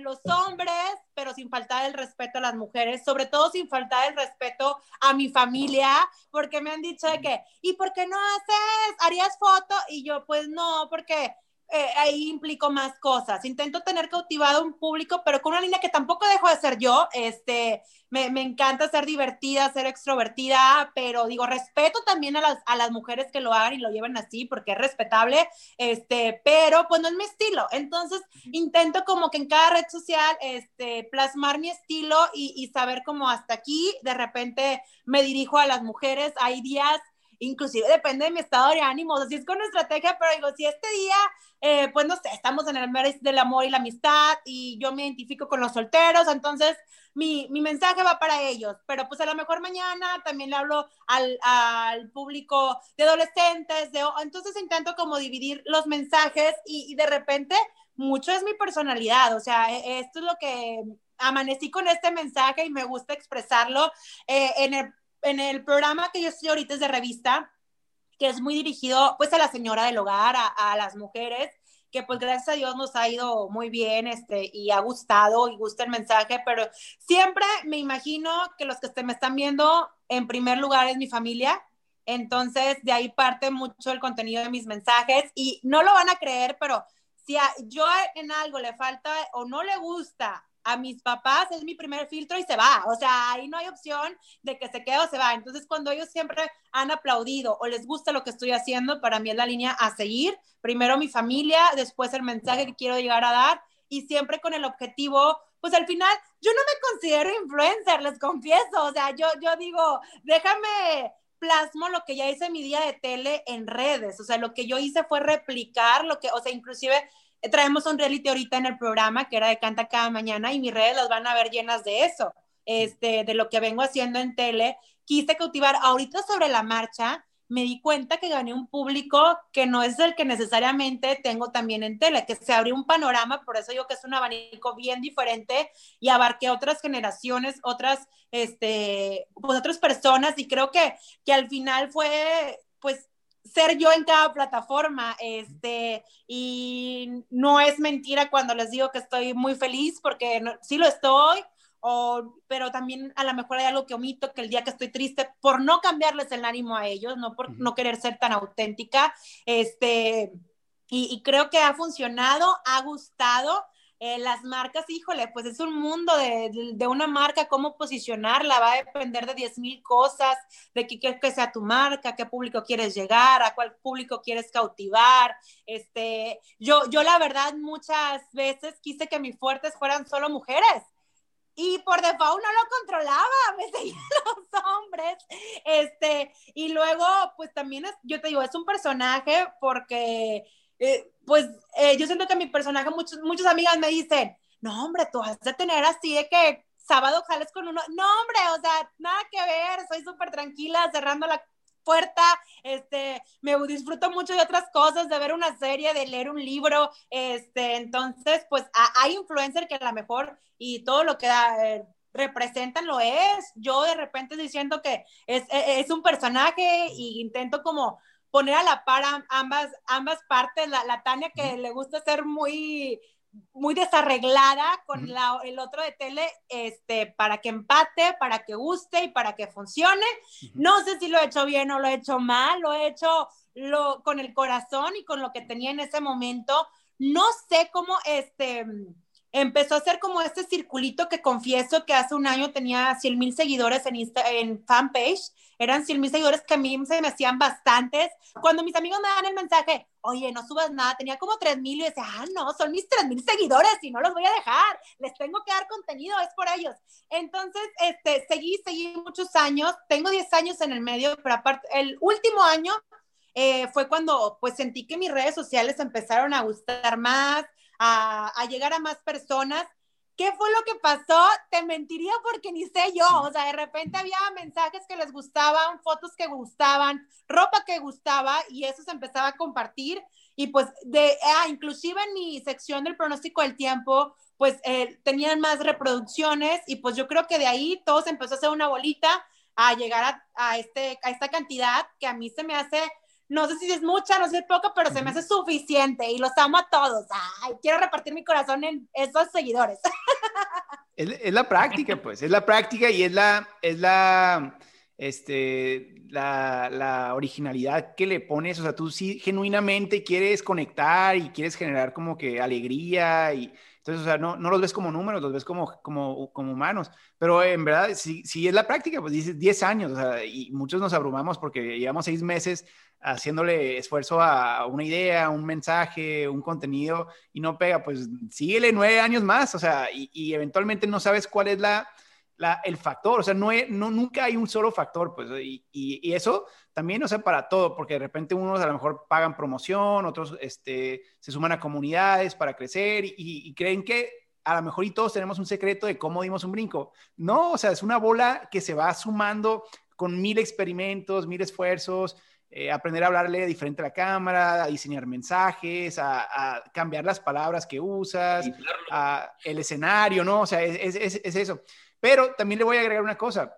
los hombres, pero sin faltar el respeto a las mujeres, sobre todo sin faltar el respeto a mi familia, porque me han dicho de que, ¿y por qué no haces, harías foto? Y yo, pues no, porque eh, ahí implico más cosas. Intento tener cautivado un público, pero con una línea que tampoco dejo de ser yo. Este, me, me encanta ser divertida, ser extrovertida, pero digo, respeto también a las, a las mujeres que lo hagan y lo lleven así, porque es respetable, este, pero pues no es mi estilo. Entonces, intento como que en cada red social, este, plasmar mi estilo y, y saber cómo hasta aquí, de repente me dirijo a las mujeres. Hay días inclusive depende de mi estado de ánimo, o si es con estrategia, pero digo, si este día, eh, pues no sé, estamos en el mes del amor y la amistad y yo me identifico con los solteros, entonces mi, mi mensaje va para ellos, pero pues a lo mejor mañana también le hablo al, al público de adolescentes, de, entonces intento como dividir los mensajes y, y de repente mucho es mi personalidad, o sea, e, esto es lo que amanecí con este mensaje y me gusta expresarlo eh, en, el, en el programa que yo estoy ahorita es de revista, que es muy dirigido pues a la señora del hogar, a, a las mujeres, que pues gracias a Dios nos ha ido muy bien este, y ha gustado y gusta el mensaje, pero siempre me imagino que los que me están viendo, en primer lugar es mi familia, entonces de ahí parte mucho el contenido de mis mensajes y no lo van a creer, pero si a, yo en algo le falta o no le gusta a mis papás es mi primer filtro y se va. O sea, ahí no hay opción de que se quede o se va. Entonces, cuando ellos siempre han aplaudido o les gusta lo que estoy haciendo, para mí es la línea a seguir. Primero mi familia, después el mensaje que quiero llegar a dar y siempre con el objetivo, pues al final yo no me considero influencer, les confieso. O sea, yo, yo digo, déjame plasmo lo que ya hice en mi día de tele en redes. O sea, lo que yo hice fue replicar lo que, o sea, inclusive traemos un reality ahorita en el programa que era de Canta cada mañana y mis redes las van a ver llenas de eso, este, de lo que vengo haciendo en tele. Quise cautivar ahorita sobre la marcha, me di cuenta que gané un público que no es el que necesariamente tengo también en tele, que se abrió un panorama, por eso digo que es un abanico bien diferente y abarqué otras generaciones, otras, este, pues otras personas y creo que, que al final fue, pues ser yo en cada plataforma, este, y no es mentira cuando les digo que estoy muy feliz, porque sí lo estoy, o, pero también a lo mejor hay algo que omito, que el día que estoy triste, por no cambiarles el ánimo a ellos, no por no querer ser tan auténtica, este, y, y creo que ha funcionado, ha gustado, eh, las marcas, híjole, pues es un mundo de, de, una marca, cómo posicionarla, va a depender de 10 mil cosas, de qué quieres que sea tu marca, qué público quieres llegar, a cuál público quieres cautivar. Este, yo, yo la verdad muchas veces quise que mis fuertes fueran solo mujeres. Y por default no lo controlaba, me seguían los hombres. Este, y luego, pues también es, yo te digo, es un personaje porque eh, pues eh, yo siento que mi personaje, muchos, muchas amigas me dicen, no, hombre, tú has de tener así de que sábado sales con uno. No, hombre, o sea, nada que ver, soy súper tranquila, cerrando la puerta, este, me disfruto mucho de otras cosas, de ver una serie, de leer un libro, este, entonces, pues hay influencer que a lo mejor y todo lo que eh, representan lo es. Yo de repente diciendo que es, es, un personaje y intento como poner a la par ambas, ambas partes, la, la Tania que le gusta ser muy, muy desarreglada con la, el otro de tele, este, para que empate, para que guste y para que funcione. No sé si lo he hecho bien o lo he hecho mal, lo he hecho lo, con el corazón y con lo que tenía en ese momento. No sé cómo, este, empezó a hacer como este circulito que confieso que hace un año tenía 100 mil seguidores en, Insta, en fanpage. Eran 100 mil seguidores que a mí se me hacían bastantes. Cuando mis amigos me dan el mensaje, oye, no subas nada, tenía como 3 mil y decía, ah, no, son mis 3 mil seguidores y no los voy a dejar. Les tengo que dar contenido, es por ellos. Entonces, este, seguí, seguí muchos años. Tengo 10 años en el medio, pero aparte, el último año eh, fue cuando pues sentí que mis redes sociales empezaron a gustar más, a, llegar a más personas. ¿Qué fue lo que pasó? Te mentiría porque ni sé yo. O sea, de repente había mensajes que les gustaban, fotos que gustaban, ropa que gustaba y eso se empezaba a compartir. Y pues, de, ah, inclusive en mi sección del pronóstico del tiempo, pues eh, tenían más reproducciones y pues yo creo que de ahí todo se empezó a hacer una bolita a llegar a, a, este, a esta cantidad que a mí se me hace no sé si es mucha, no sé si es poco, pero se me hace suficiente y los amo a todos. Ay, quiero repartir mi corazón en esos seguidores. Es, la práctica, pues, es la práctica y es la, es la, este, la, la, originalidad que le pones, o sea, tú sí genuinamente quieres conectar y quieres generar como que alegría y entonces, o sea, no, no los ves como números, los ves como, como, como humanos, pero en verdad, si, si es la práctica, pues dices 10 años, o sea, y muchos nos abrumamos porque llevamos seis meses haciéndole esfuerzo a una idea, un mensaje, un contenido y no pega, pues síguele nueve años más, o sea, y, eventualmente no sabes cuál es la, el factor, o sea, no, no, nunca hay un solo factor, pues, y, y, eso también, o sea, para todo, porque de repente unos a lo mejor pagan promoción, otros este, se suman a comunidades para crecer y, creen que a lo mejor y todos tenemos un secreto de cómo dimos un brinco. No, o sea, es una bola que se va sumando con mil experimentos, mil esfuerzos, eh, aprender a hablarle diferente a la cámara, a diseñar mensajes, a, cambiar las palabras que usas, a el escenario, ¿no? O sea, es, es, eso. Pero también le voy a agregar una cosa.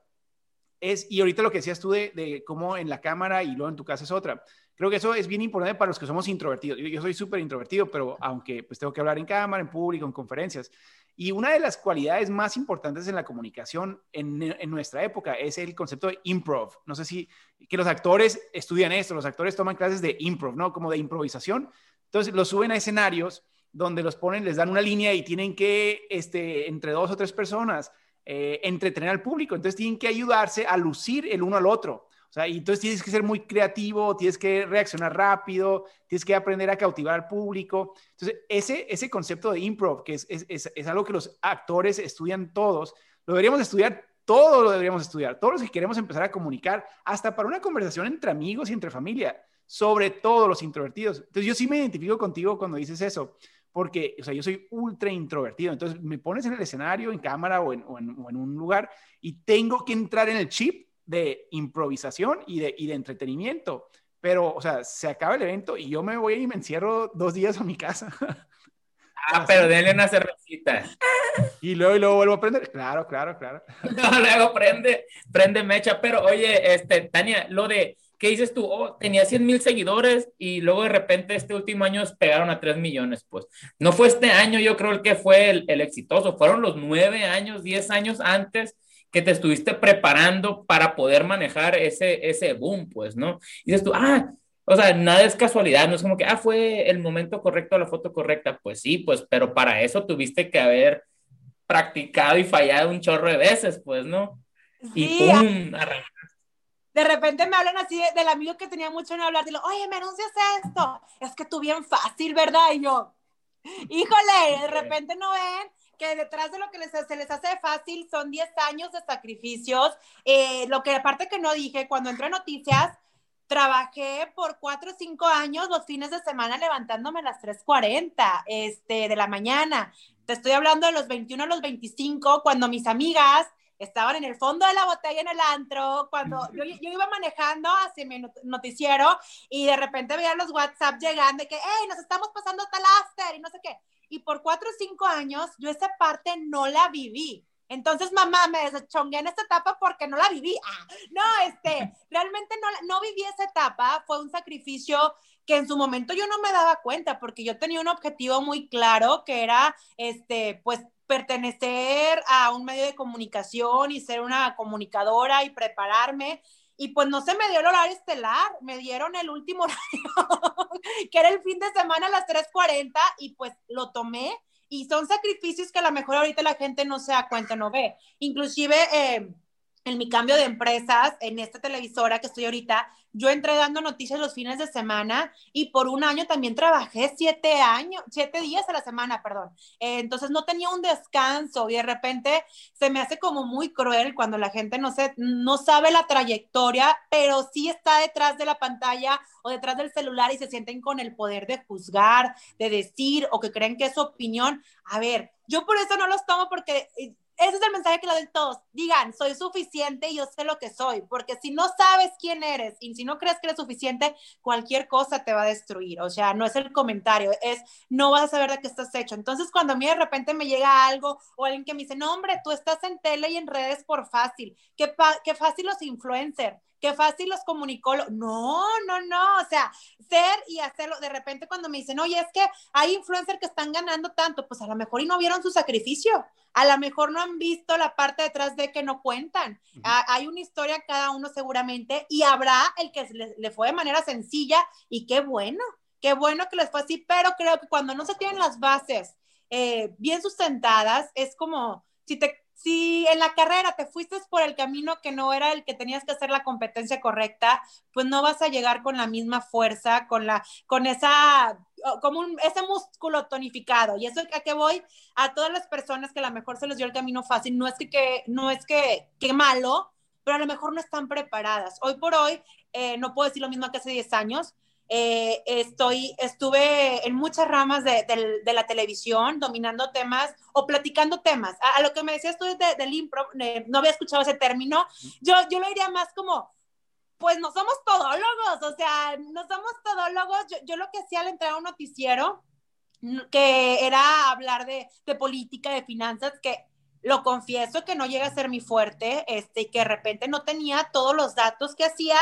Es, y ahorita lo que decías tú de, de, cómo en la cámara y luego en tu casa es otra. Creo que eso es bien importante para los que somos introvertidos. Yo, yo soy súper introvertido, pero aunque pues tengo que hablar en cámara, en público, en conferencias, y una de las cualidades más importantes en la comunicación en, nuestra época es el concepto de improv. No sé si que los actores estudian esto, los actores toman clases de improv, ¿no? Como de improvisación. Entonces los suben a escenarios donde los ponen, les dan una línea y tienen que, este, entre dos o tres personas, eh, entretener al público. Entonces tienen que ayudarse a lucir el uno al otro. O sea, y entonces tienes que ser muy creativo, tienes que reaccionar rápido, tienes que aprender a cautivar al público. Entonces, ese, ese concepto de improv, que es, es, es, algo que los actores estudian todos, lo deberíamos estudiar, todo lo deberíamos estudiar, todos los que queremos empezar a comunicar, hasta para una conversación entre amigos y entre familia, sobre todo los introvertidos. Entonces, yo sí me identifico contigo cuando dices eso porque, o sea, yo soy ultra introvertido, entonces me pones en el escenario, en cámara o en, o en, o en, un lugar y tengo que entrar en el chip de improvisación y de, y de entretenimiento. Pero, o sea, se acaba el evento y yo me voy y me encierro dos días a mi casa. Ah, pero denle una cervecita. Y luego, y luego vuelvo a prender. Claro, claro, claro. No, luego prende, prende mecha. Pero oye, este, Tania, lo de, ¿qué dices tú? Oh, tenía 100 mil seguidores y luego de repente este último año pegaron a 3 millones. Pues no fue este año, yo creo que fue el, el exitoso. Fueron los 9 años, 10 años antes que te estuviste preparando para poder manejar ese, ese boom, pues, ¿no? Y dices tú, ah, o sea, nada es casualidad, no es como que, ah, fue el momento correcto, la foto correcta. Pues sí, pues, pero para eso tuviste que haber practicado y fallado un chorro de veces, pues, ¿no? Y pum, de repente me hablan así del amigo que tenía mucho en hablar, digo, oye, me anuncias esto, es que tú bien fácil, ¿verdad? Y yo, híjole, de repente no ven que detrás de lo que les, se les hace fácil son 10 años de sacrificios. Eh, lo que aparte que no dije, cuando entré a noticias, trabajé por 4 o 5 años los fines de semana levantándome a las 3.40 este, de la mañana. Te estoy hablando de los 21 a los 25, cuando mis amigas estaban en el fondo de la botella en el antro, cuando yo, yo, iba manejando hacia mi noticiero y de repente veía los WhatsApp llegando de que, hey, nos estamos pasando tal after y no sé qué y por cuatro o cinco años yo esa parte no la viví. Entonces, mamá, me deschongué en esta etapa porque no la viví. Ah, no, este, realmente no, no viví esa etapa. Fue un sacrificio que en su momento yo no me daba cuenta porque yo tenía un objetivo muy claro que era, este, pues, pertenecer a un medio de comunicación y ser una comunicadora y prepararme y pues no se me dio el horario estelar, me dieron el último horario, que era el fin de semana a las 3.40 y pues lo tomé y son sacrificios que a lo mejor ahorita la gente no se da cuenta, no ve. Inclusive eh, en mi cambio de empresas, en esta televisora que estoy ahorita, yo entré dando noticias los fines de semana y por un año también trabajé siete años, siete días a la semana, perdón. Eh, entonces no tenía un descanso y de repente se me hace como muy cruel cuando la gente no, se, no sabe la trayectoria, pero sí está detrás de la pantalla o detrás del celular y se sienten con el poder de juzgar, de decir o que creen que es su opinión. A ver, yo por eso no los tomo porque eh, ese es el mensaje que le doy todos. Digan, soy suficiente y yo sé lo que soy, porque si no sabes quién eres y si no crees que eres suficiente, cualquier cosa te va a destruir. O sea, no es el comentario, es no vas a saber de qué estás hecho. Entonces, cuando a mí de repente me llega algo o alguien que me dice, no, hombre, tú estás en tele y en redes por fácil, qué, qué fácil los influencers qué fácil los comunicó. No, no, no, o sea, ser y hacerlo. De repente cuando me dicen, oye, es que hay influencers que están ganando tanto, pues a lo mejor y no vieron su sacrificio, a lo mejor no han visto la parte detrás de que no cuentan. hay una historia cada uno seguramente y habrá el que le, fue de manera sencilla y qué bueno, qué bueno que les fue así, pero creo que cuando no se tienen las bases eh, bien sustentadas, es como si te si en la carrera te fuiste por el camino que no era el que tenías que hacer la competencia correcta, pues no vas a llegar con la misma fuerza, con la, con esa, como un, ese músculo tonificado. Y eso a que voy a todas las personas que a lo mejor se les dio el camino fácil, no es que, que no es que, que malo, pero a lo mejor no están preparadas. Hoy por hoy, eh, no puedo decir lo mismo que hace 10 años, eh, estoy, estuve en muchas ramas de, de, la televisión, dominando temas o platicando temas. A, lo que me decías tú de, del impro, no había escuchado ese término. Yo, yo lo diría más como pues no somos todólogos, o sea, no somos todólogos. Yo, yo lo que hacía al entrar a un noticiero, que era hablar de, de política, de finanzas, que lo confieso que no llega a ser mi fuerte, este, y que de repente no tenía todos los datos que hacía,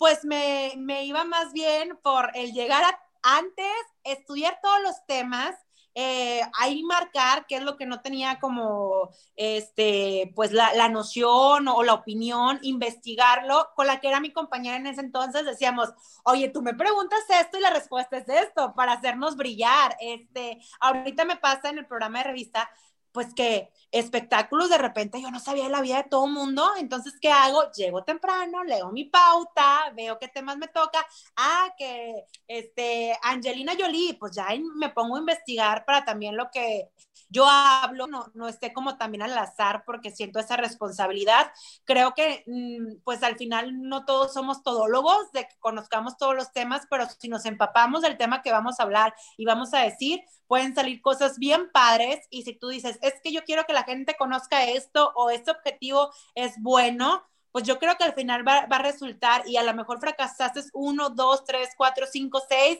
pues me, me iba más bien por el llegar a, antes, estudiar todos los temas, eh, ahí marcar qué es lo que no tenía como, este, pues la, la, noción o la opinión, investigarlo, con la que era mi compañera en ese entonces, decíamos, oye, tú me preguntas esto y la respuesta es esto, para hacernos brillar, este, ahorita me pasa en el programa de revista, pues que espectáculos de repente yo no sabía de la vida de todo el mundo, entonces ¿qué hago? Llego temprano, leo mi pauta, veo qué temas me toca, ah, que este, Angelina Jolie, pues ya me pongo a investigar para también lo que yo hablo, no, no esté como también al azar porque siento esa responsabilidad. Creo que mm, pues al final no todos somos todólogos de que conozcamos todos los temas, pero si nos empapamos del tema que vamos a hablar y vamos a decir, pueden salir cosas bien padres y si tú dices, es que yo quiero que la gente conozca esto o este objetivo es bueno, pues yo creo que al final va, va, a resultar y a lo mejor fracasaste uno, dos, tres, cuatro, cinco, seis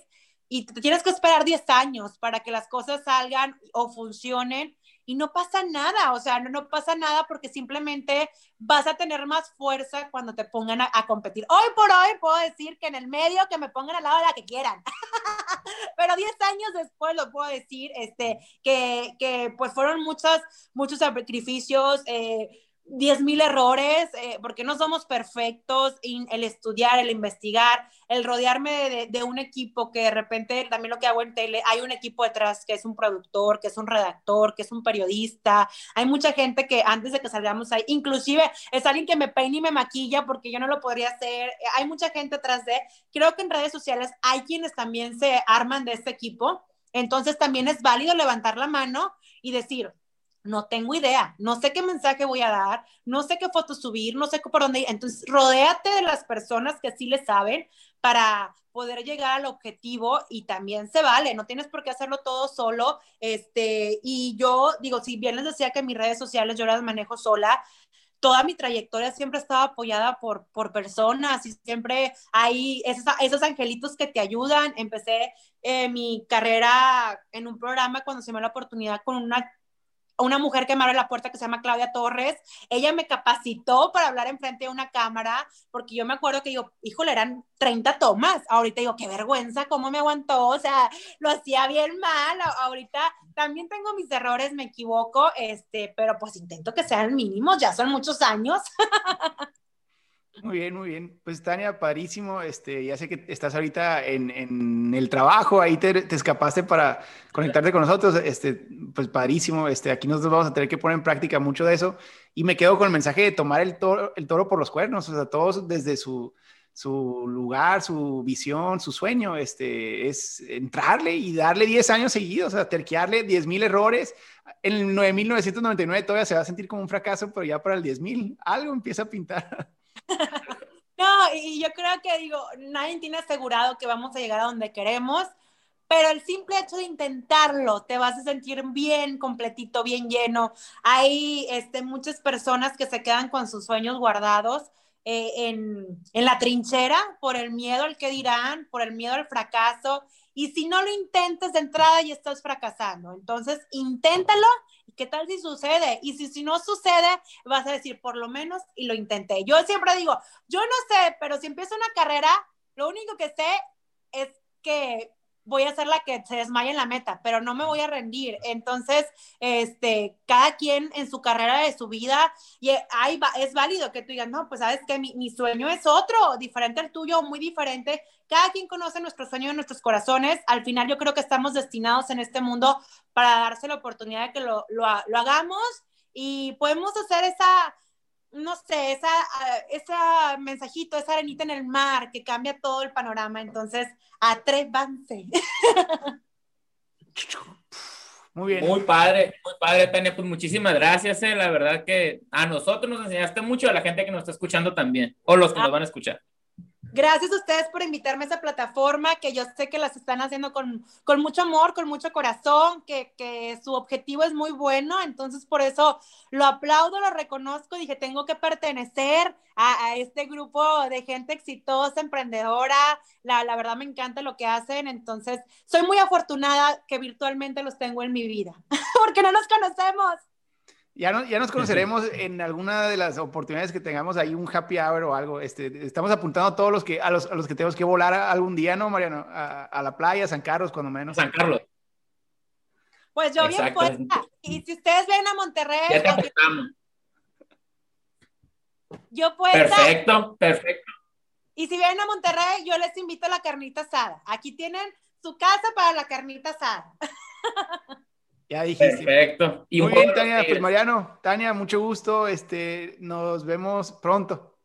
y te tienes que esperar diez años para que las cosas salgan o funcionen y no pasa nada, o sea, no, no pasa nada porque simplemente vas a tener más fuerza cuando te pongan a, a, competir. Hoy por hoy puedo decir que en el medio que me pongan al lado de la que quieran, pero 10 años después lo puedo decir, este, que, que pues fueron muchos, muchos sacrificios, eh, diez mil errores, eh, porque no somos perfectos, y el estudiar, el investigar, el rodearme de, de, un equipo que de repente, también lo que hago en tele, hay un equipo detrás que es un productor, que es un redactor, que es un periodista, hay mucha gente que antes de que salgamos ahí, inclusive es alguien que me peina y me maquilla porque yo no lo podría hacer, hay mucha gente detrás de, creo que en redes sociales hay quienes también se arman de este equipo, entonces también es válido levantar la mano y decir, no tengo idea, no sé qué mensaje voy a dar, no sé qué fotos subir, no sé por dónde. Entonces, rodéate de las personas que sí le saben para poder llegar al objetivo y también se vale, no tienes por qué hacerlo todo solo. Este, y yo digo, si bien les decía que mis redes sociales yo las manejo sola, toda mi trayectoria siempre estaba apoyada por, por personas y siempre hay esos, esos angelitos que te ayudan. Empecé eh, mi carrera en un programa cuando se me dio la oportunidad con una una mujer que me abre la puerta que se llama Claudia Torres. Ella me capacitó para hablar enfrente de una cámara, porque yo me acuerdo que yo, híjole, eran 30 tomas. Ahorita digo, qué vergüenza, cómo me aguantó. O sea, lo hacía bien mal. Ahorita también tengo mis errores, me equivoco, este, pero pues intento que sean mínimos, ya son muchos años. Muy bien, muy bien. Pues Tania, padrísimo. Este, ya sé que estás ahorita en, en el trabajo, ahí te, te, escapaste para conectarte con nosotros. Este, pues padrísimo. Este, aquí nosotros vamos a tener que poner en práctica mucho de eso. Y me quedo con el mensaje de tomar el toro, el toro por los cuernos, o sea, todos desde su, su lugar, su visión, su sueño, este, es entrarle y darle 10 años seguidos, o sea, terquearle 10 mil errores. En el 9.999 todavía se va a sentir como un fracaso, pero ya para el 10.000 algo empieza a pintar. No, y yo creo que digo, nadie tiene asegurado que vamos a llegar a donde queremos, pero el simple hecho de intentarlo te vas a sentir bien completito, bien lleno. Hay este, muchas personas que se quedan con sus sueños guardados eh, en, en la trinchera por el miedo al que dirán, por el miedo al fracaso. Y si no lo intentas de entrada y estás fracasando. Entonces, inténtalo ¿qué tal si sucede? Y si, si no sucede, vas a decir, por lo menos, y lo intenté. Yo siempre digo, yo no sé, pero si empiezo una carrera, lo único que sé es que voy a ser la que se desmaya en la meta, pero no me voy a rendir. Entonces, este, cada quien en su carrera de su vida, y va, es válido que tú digas, no, pues sabes que mi, sueño es otro, diferente al tuyo, muy diferente. Cada quien conoce nuestro sueño en nuestros corazones. Al final yo creo que estamos destinados en este mundo para darse la oportunidad de que lo, lo hagamos y podemos hacer esa no sé, esa, ah, esa mensajito, esa arenita en el mar que cambia todo el panorama. Entonces, atrévanse. Muy bien. Muy padre, muy padre, Tania. Pues muchísimas gracias. Eh. La verdad que a nosotros nos enseñaste mucho, a la gente que nos está escuchando también, o los que ah. nos van a escuchar. Gracias a ustedes por invitarme a esa plataforma que yo sé que las están haciendo con, con mucho amor, con mucho corazón, que, que, su objetivo es muy bueno. Entonces, por eso lo aplaudo, lo reconozco. Dije, tengo que pertenecer a, a este grupo de gente exitosa, emprendedora. La, la, verdad me encanta lo que hacen. Entonces, soy muy afortunada que virtualmente los tengo en mi vida, porque no nos conocemos. Ya, no, ya nos conoceremos en alguna de las oportunidades que tengamos ahí un happy hour o algo. Este, estamos apuntando a todos los que, a los, a los que tenemos que volar algún día, ¿no, Mariano? A, a, la playa, San Carlos, cuando menos. San Carlos. Pues yo bien puesta. Y si ustedes ven a Monterrey. Ya te apuntamos. Yo puedo. Perfecto, perfecto. Y si vienen a Monterrey, yo les invito a la carnita asada. Aquí tienen su casa para la carnita asada. Ya dijiste. Perfecto. Y Muy bien, Tania. Pues Mariano, Tania, mucho gusto. Este, nos vemos pronto.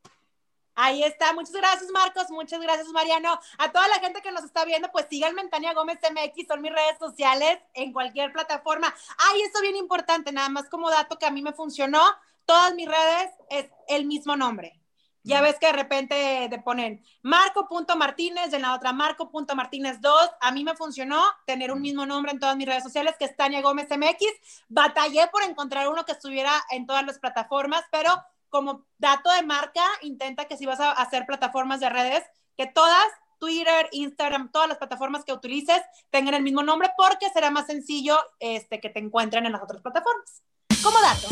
Ahí está. Muchas gracias, Marcos. Muchas gracias, Mariano. A toda la gente que nos está viendo, pues síganme en Tania Gómez MX. Son mis redes sociales en cualquier plataforma. Ay, esto bien importante, nada más como dato que a mí me funcionó. Todas mis redes es el mismo nombre. Ya ves que de repente te ponen Marco.Martínez, en la otra Marco.Martínez2. A mí me funcionó tener un mismo nombre en todas mis redes sociales, que es Tania Gómez MX. Batallé por encontrar uno que estuviera en todas las plataformas, pero como dato de marca, intenta que si vas a hacer plataformas de redes, que todas, Twitter, Instagram, todas las plataformas que utilices tengan el mismo nombre, porque será más sencillo este, que te encuentren en las otras plataformas. Como dato.